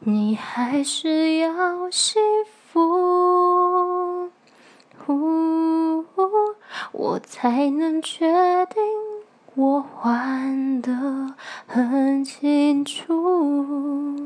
你还是要幸福，我才能确定我还得很清楚。